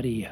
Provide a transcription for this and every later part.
María.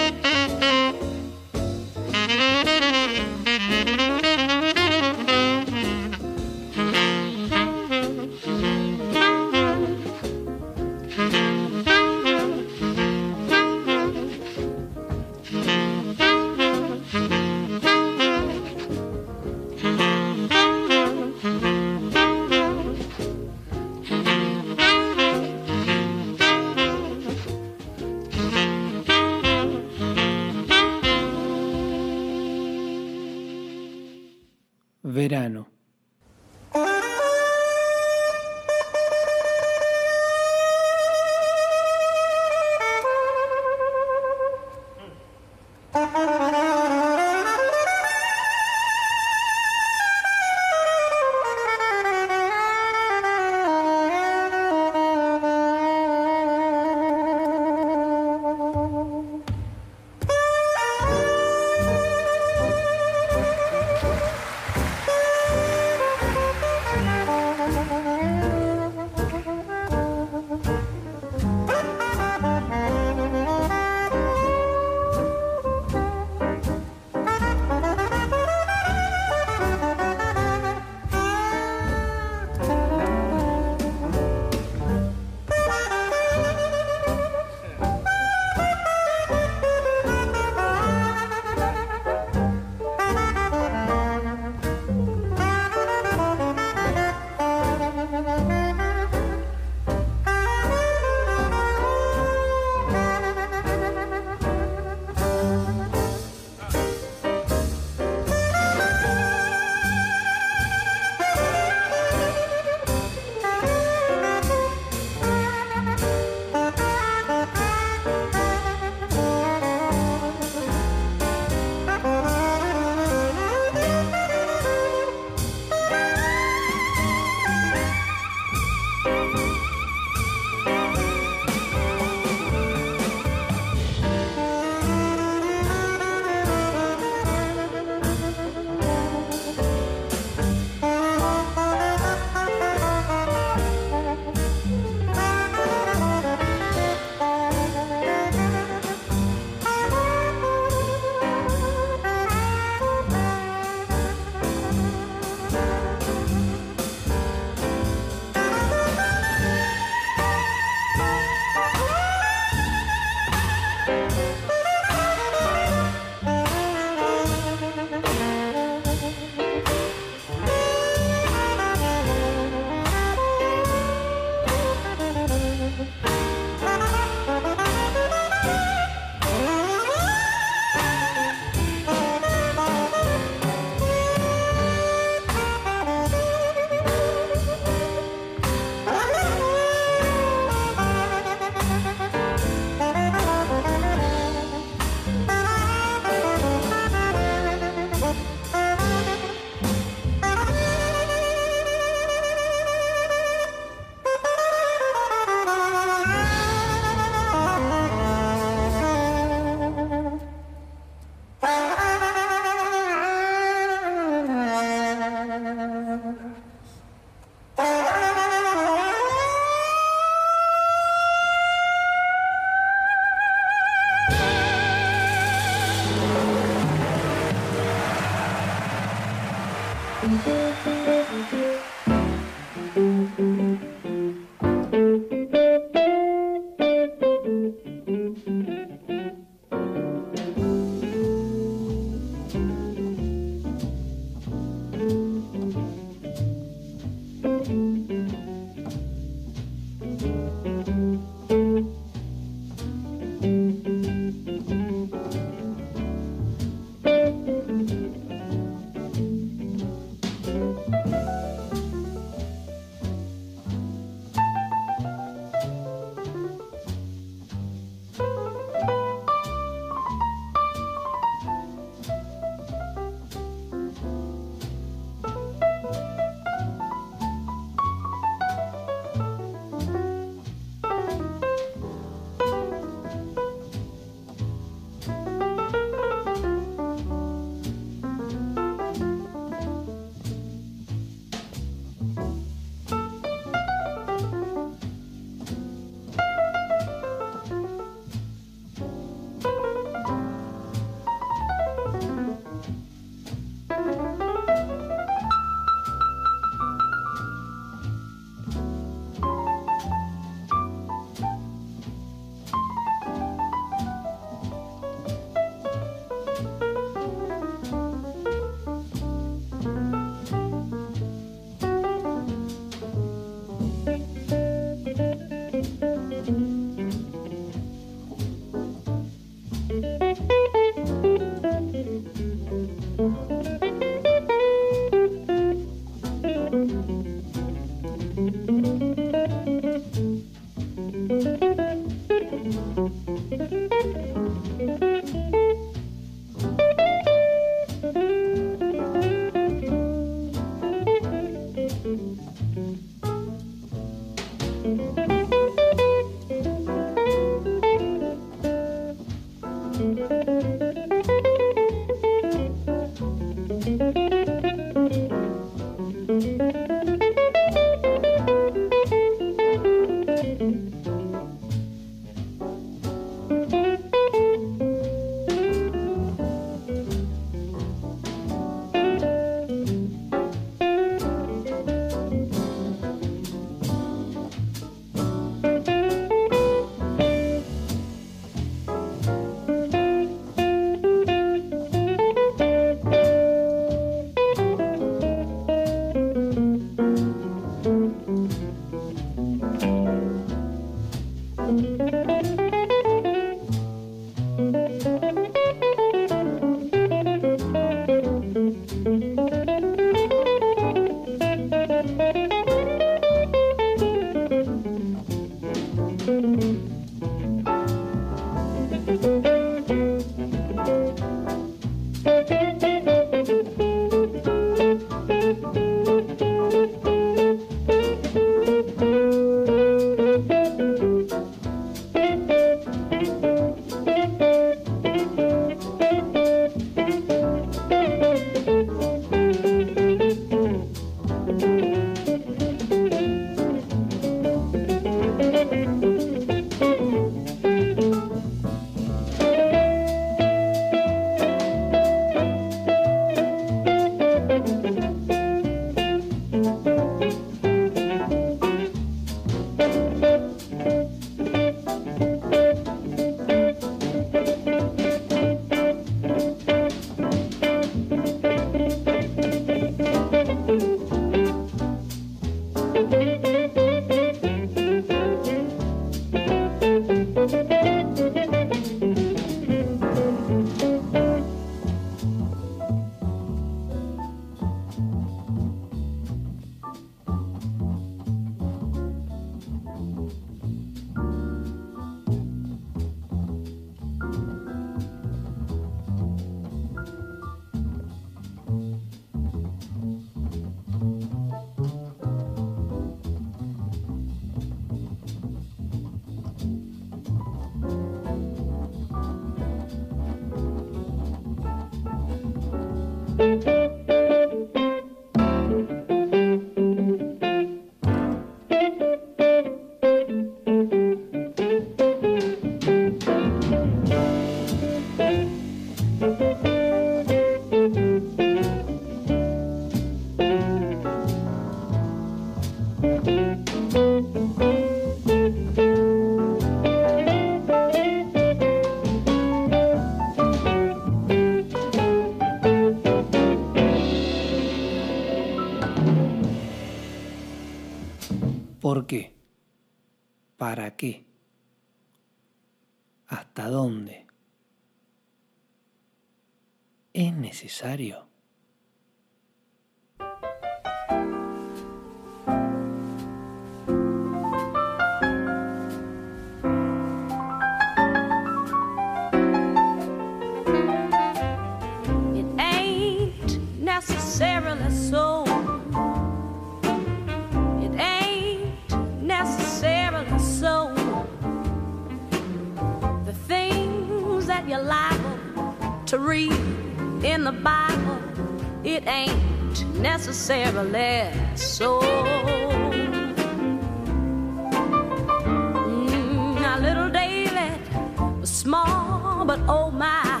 But oh my.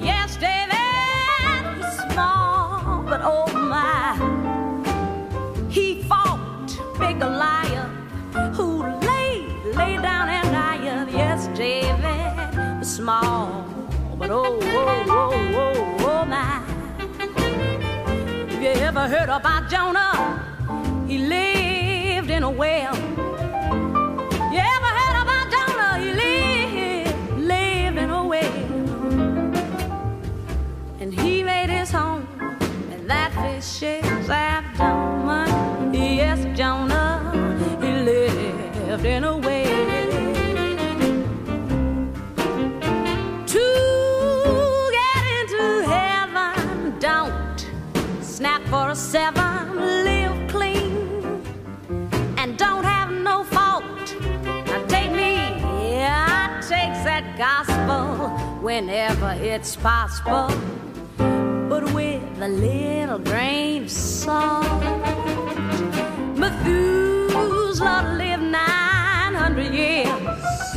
Yes, David was small, but oh my. He fought big Goliath, who lay, lay down and died. Yes, David was small, but oh, oh, oh, oh, oh my. Have you ever heard about Jonah? He lived in a well. Whenever it's possible but with a little grain of salt. Methuselah lived 900 years.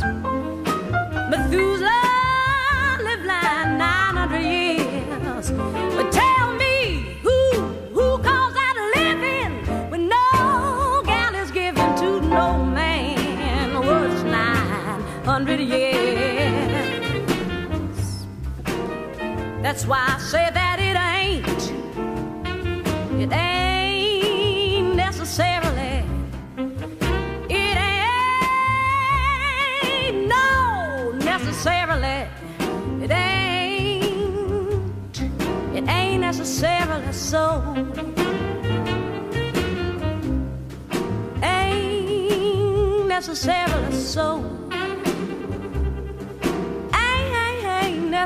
That's why I say that it ain't. It ain't necessarily. It ain't no necessarily. It ain't. It ain't necessarily so. Ain't necessarily so.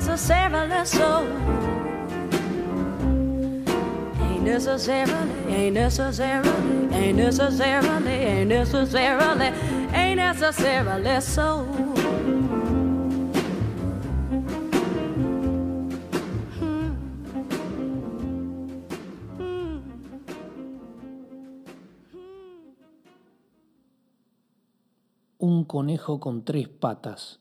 Necessarily so. Ain't. Un conejo con tres patas.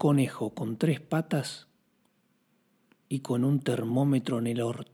Conejo con tres patas y con un termómetro en el orto.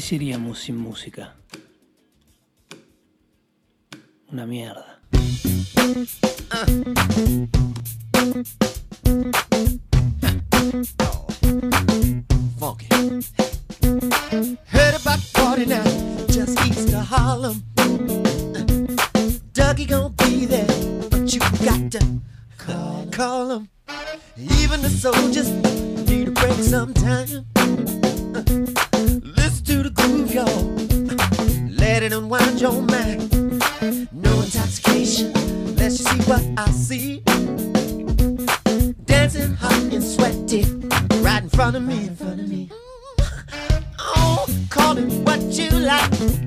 ¿Qué seríamos sin música? Una mierda. Funky. Heard about the party now, just east of Harlem. Dougie gonna be there, but you got to call, call him. Even the soldiers need a break sometime. see. Dancing hot and sweaty, right in front of me, in front of me. Oh, call it what you like.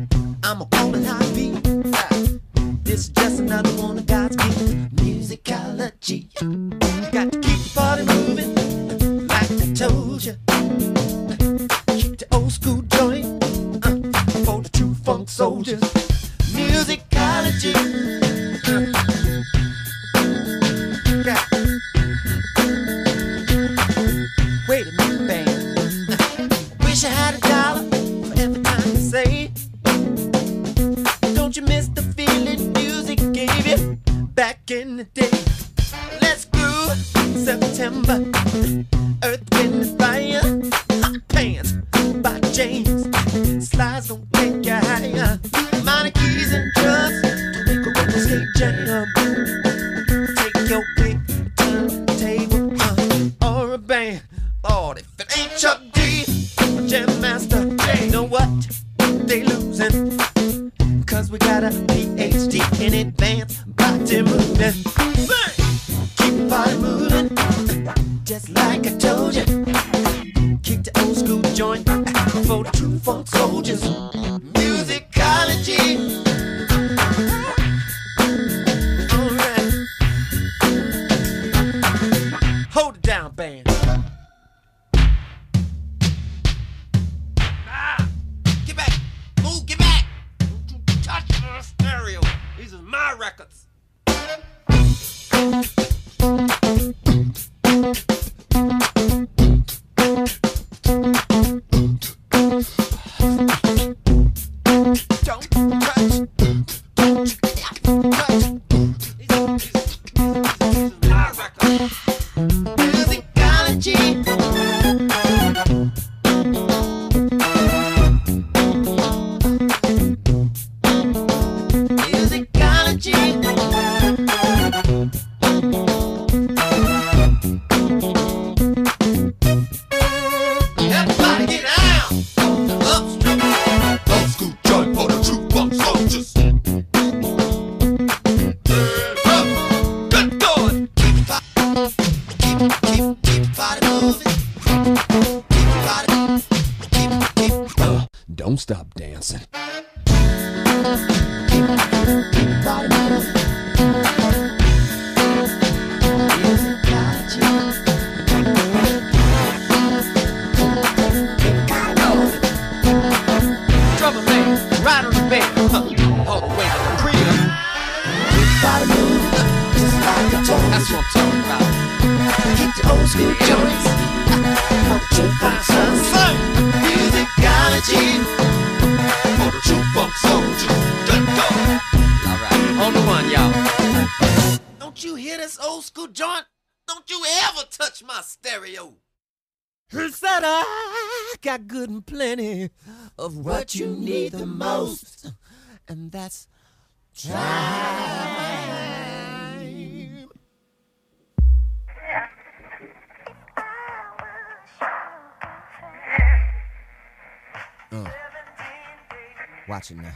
watching now.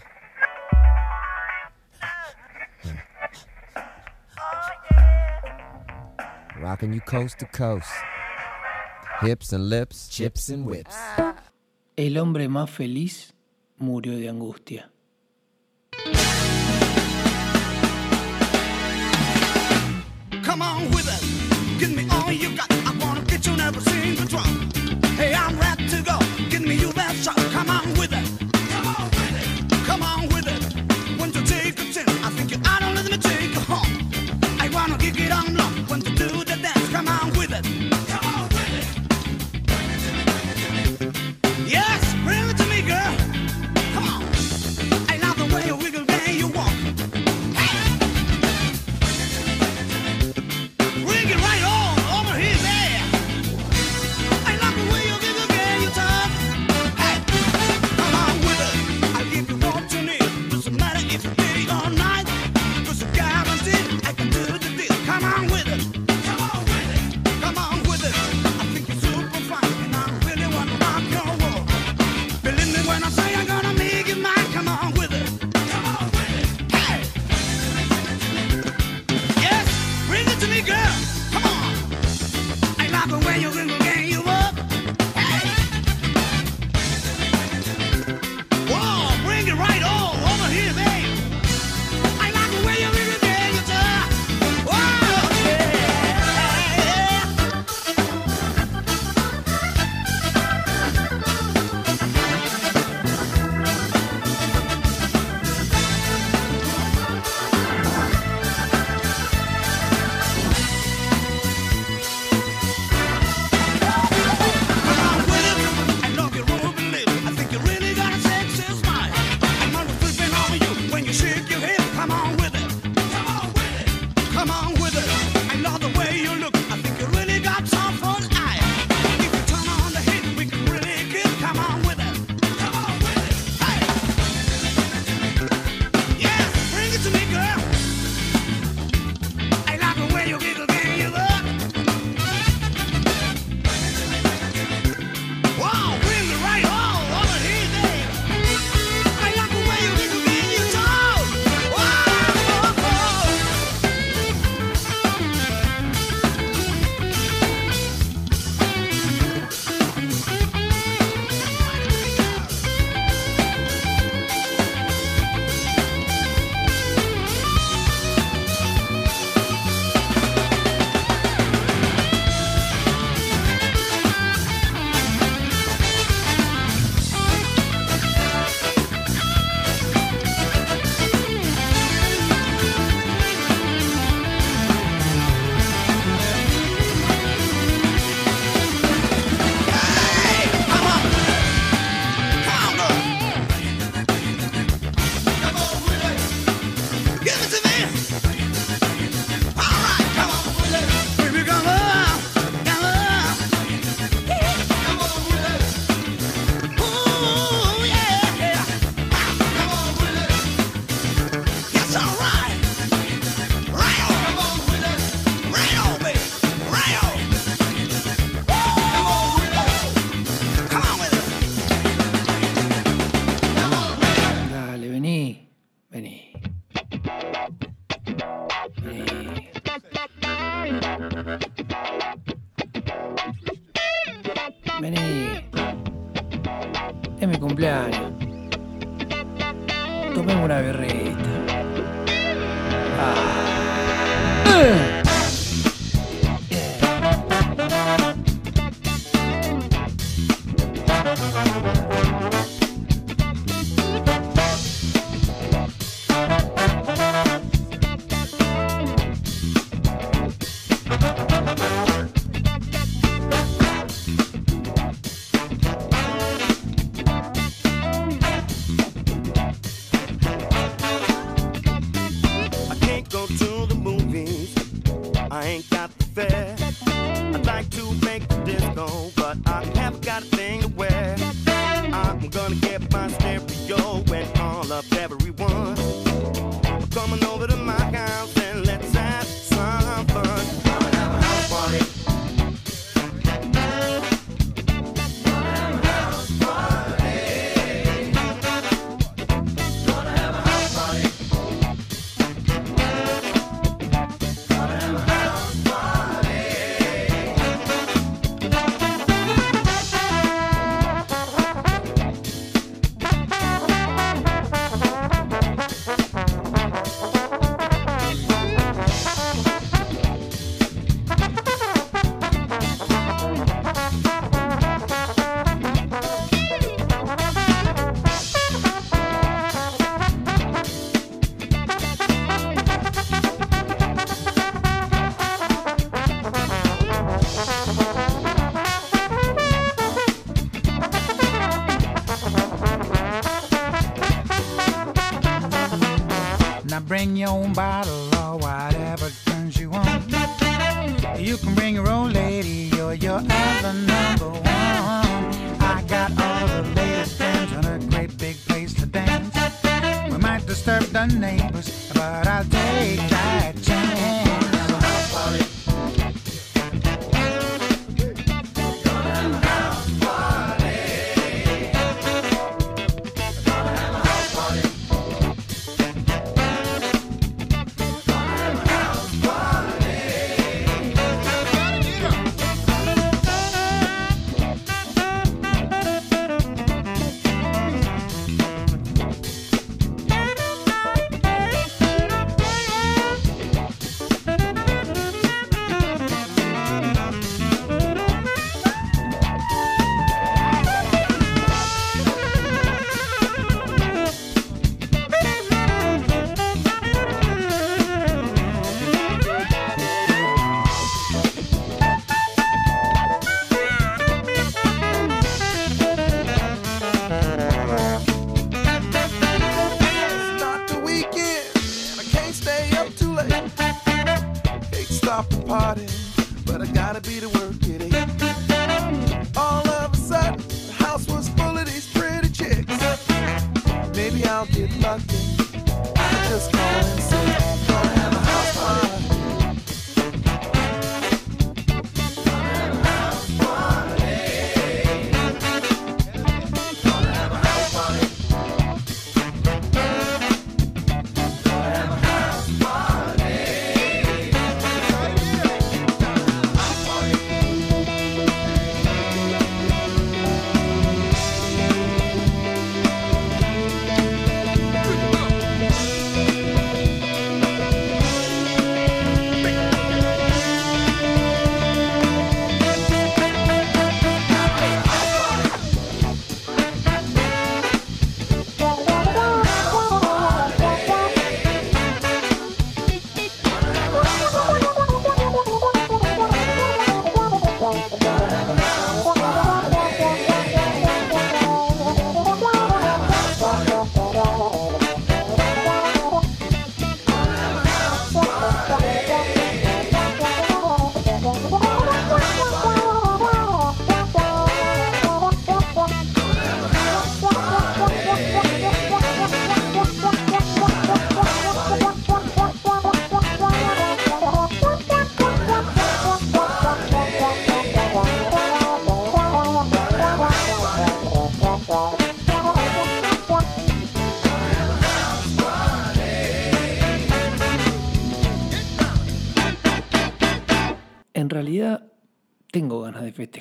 Rocking you coast to coast. Hips and lips, chips and whips. El hombre más feliz murió de angustia. Come on with. Give me all you got. I wanna get you never seen the. Hey, I'm ready. Tomemos una birrita. Ah.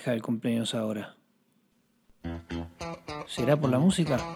festeja el cumpleaños ahora? ¿Será por la música?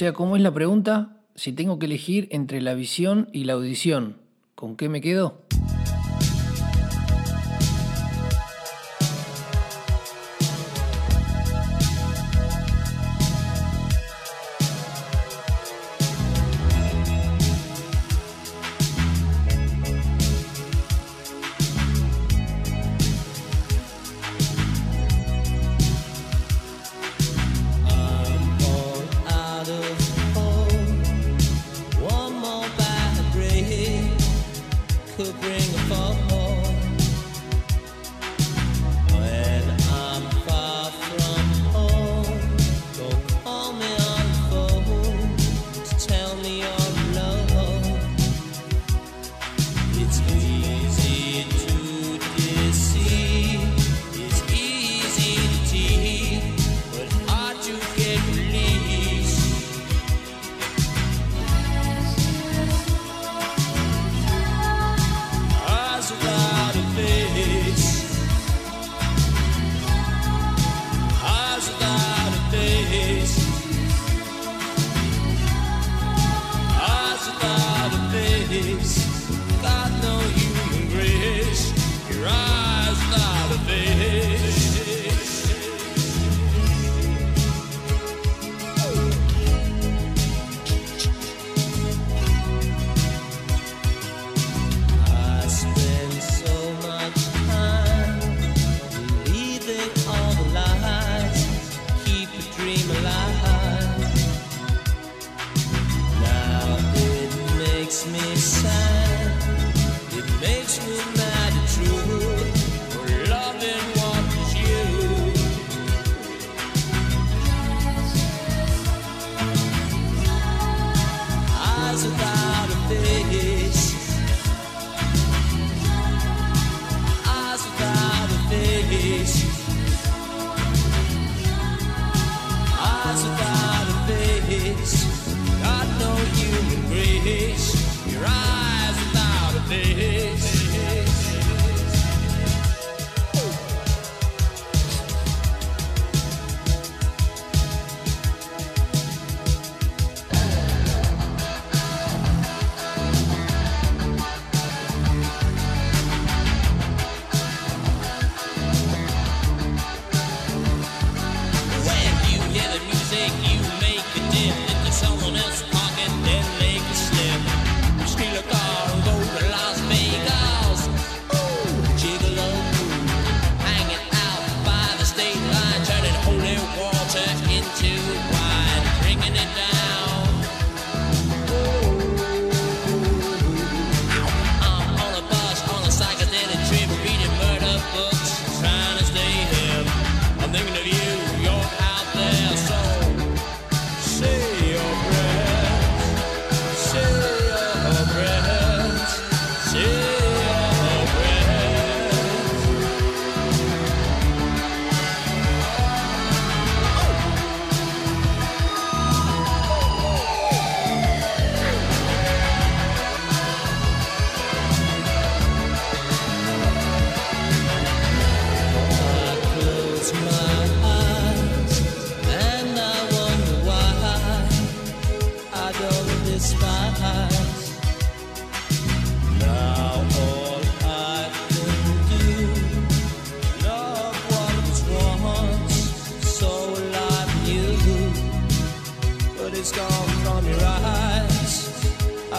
sea, ¿cómo es la pregunta? Si tengo que elegir entre la visión y la audición, ¿con qué me quedo?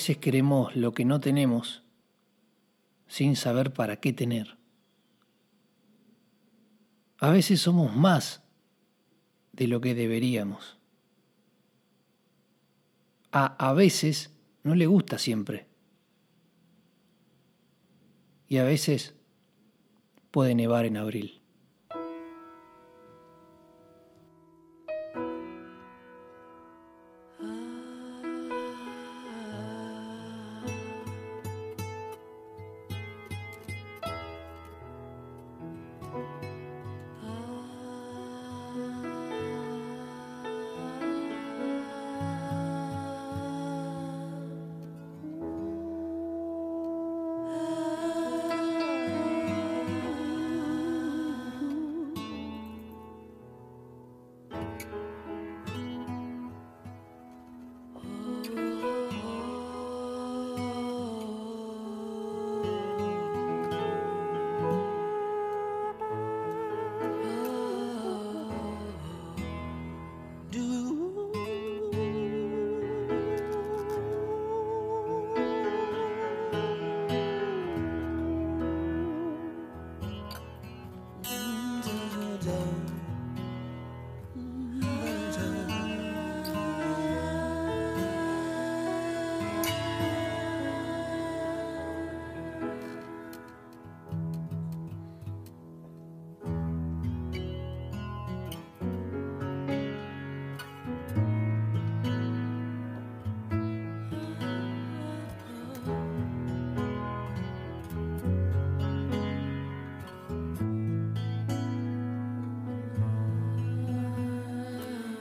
veces queremos lo que no tenemos sin saber para qué tener. A veces somos más de lo que deberíamos. A, a veces no le gusta siempre. Y a veces puede nevar en abril.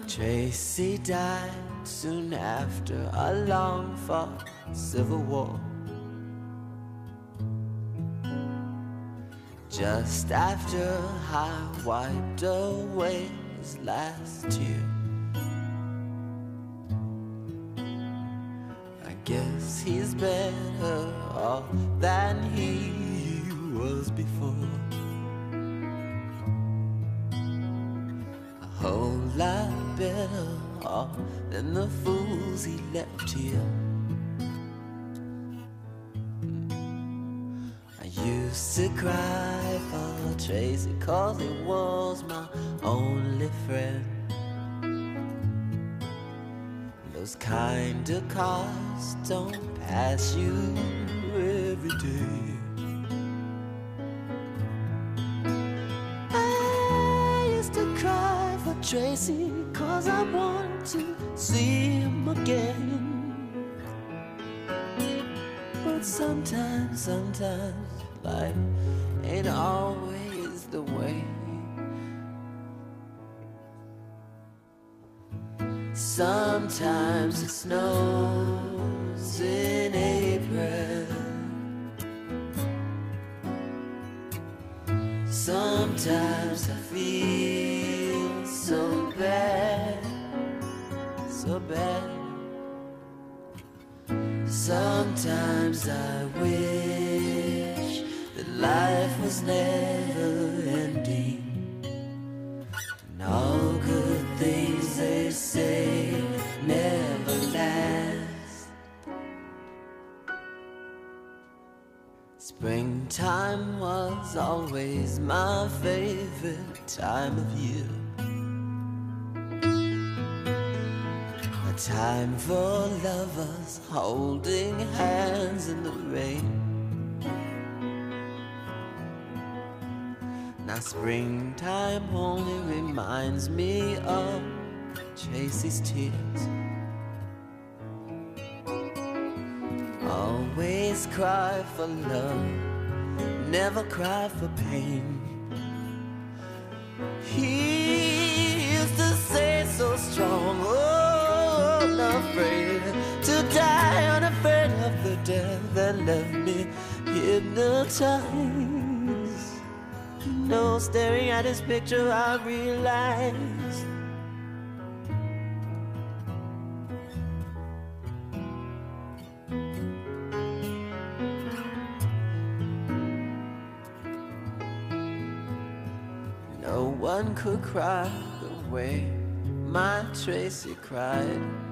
Tracy died soon after a long fought civil war. Just after I wiped away his last tear. I guess he's better off than he than the fools he left here. I used to cry for Tracy cause he was my only friend. Those kind of cars don't pass you every day. I used to cry for Tracy cause I want to see him again. But sometimes, sometimes life ain't always the way. Sometimes it snows in April. Sometimes bad. Sometimes I wish that life was never ending. And all good things they say never last. Springtime was always my favorite time of year. Time for lovers holding hands in the rain. Now springtime only reminds me of Tracy's tears. Always cry for love, never cry for pain. He used to say so strong, oh, death that left me hypnotized. Know, staring at his picture, I realized. No one could cry the way my Tracy cried.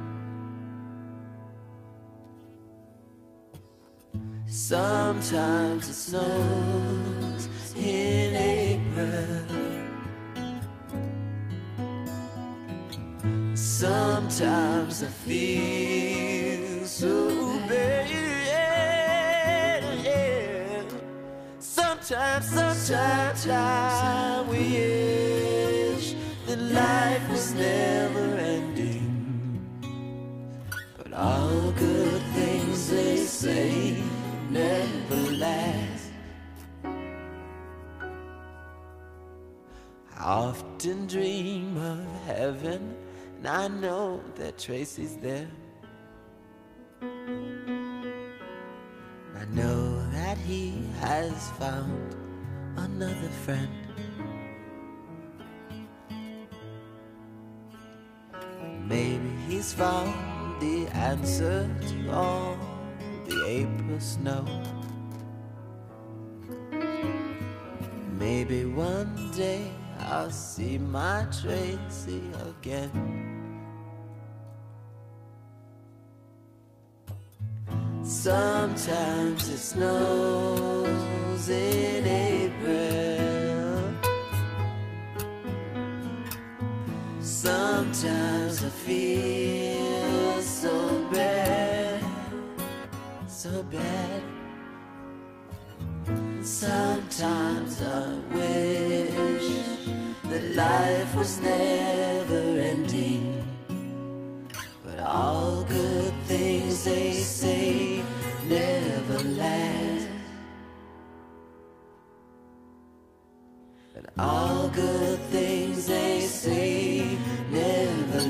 Sometimes it snows in April. Sometimes I feel so bad. Sometimes, sometimes I wish that life was never ending. But all good things they say never last. I often dream of heaven, and I know that Tracy's there. I know that he has found another friend. Maybe he's found the answer to all the April snow. Maybe one day I'll see my Tracy again. Sometimes it snows in April. Sometimes I feel so so bad. Sometimes I wish that life was never ending. But all good things they say never last. And all good things they say never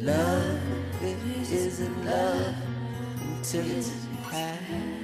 Love isn't love until it's high.